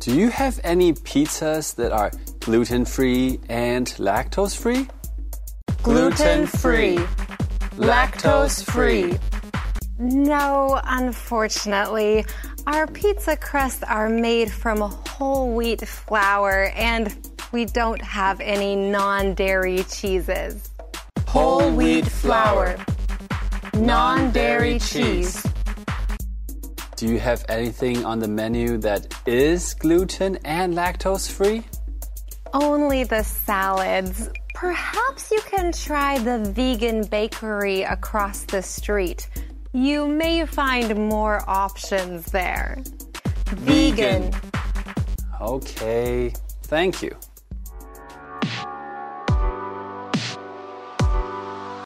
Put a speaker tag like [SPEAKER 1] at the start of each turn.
[SPEAKER 1] Do you have any pizzas that are gluten free and lactose free?
[SPEAKER 2] Gluten free. Lactose free.
[SPEAKER 3] No, unfortunately. Our pizza crusts are made from whole wheat flour and we don't have any non dairy cheeses.
[SPEAKER 2] Whole wheat flour. Non dairy cheese.
[SPEAKER 1] Do you have anything on the menu that is gluten and lactose free?
[SPEAKER 3] Only the salads. Perhaps you can try the vegan bakery across the street. You may find more options there.
[SPEAKER 2] Vegan.
[SPEAKER 1] Okay, thank you.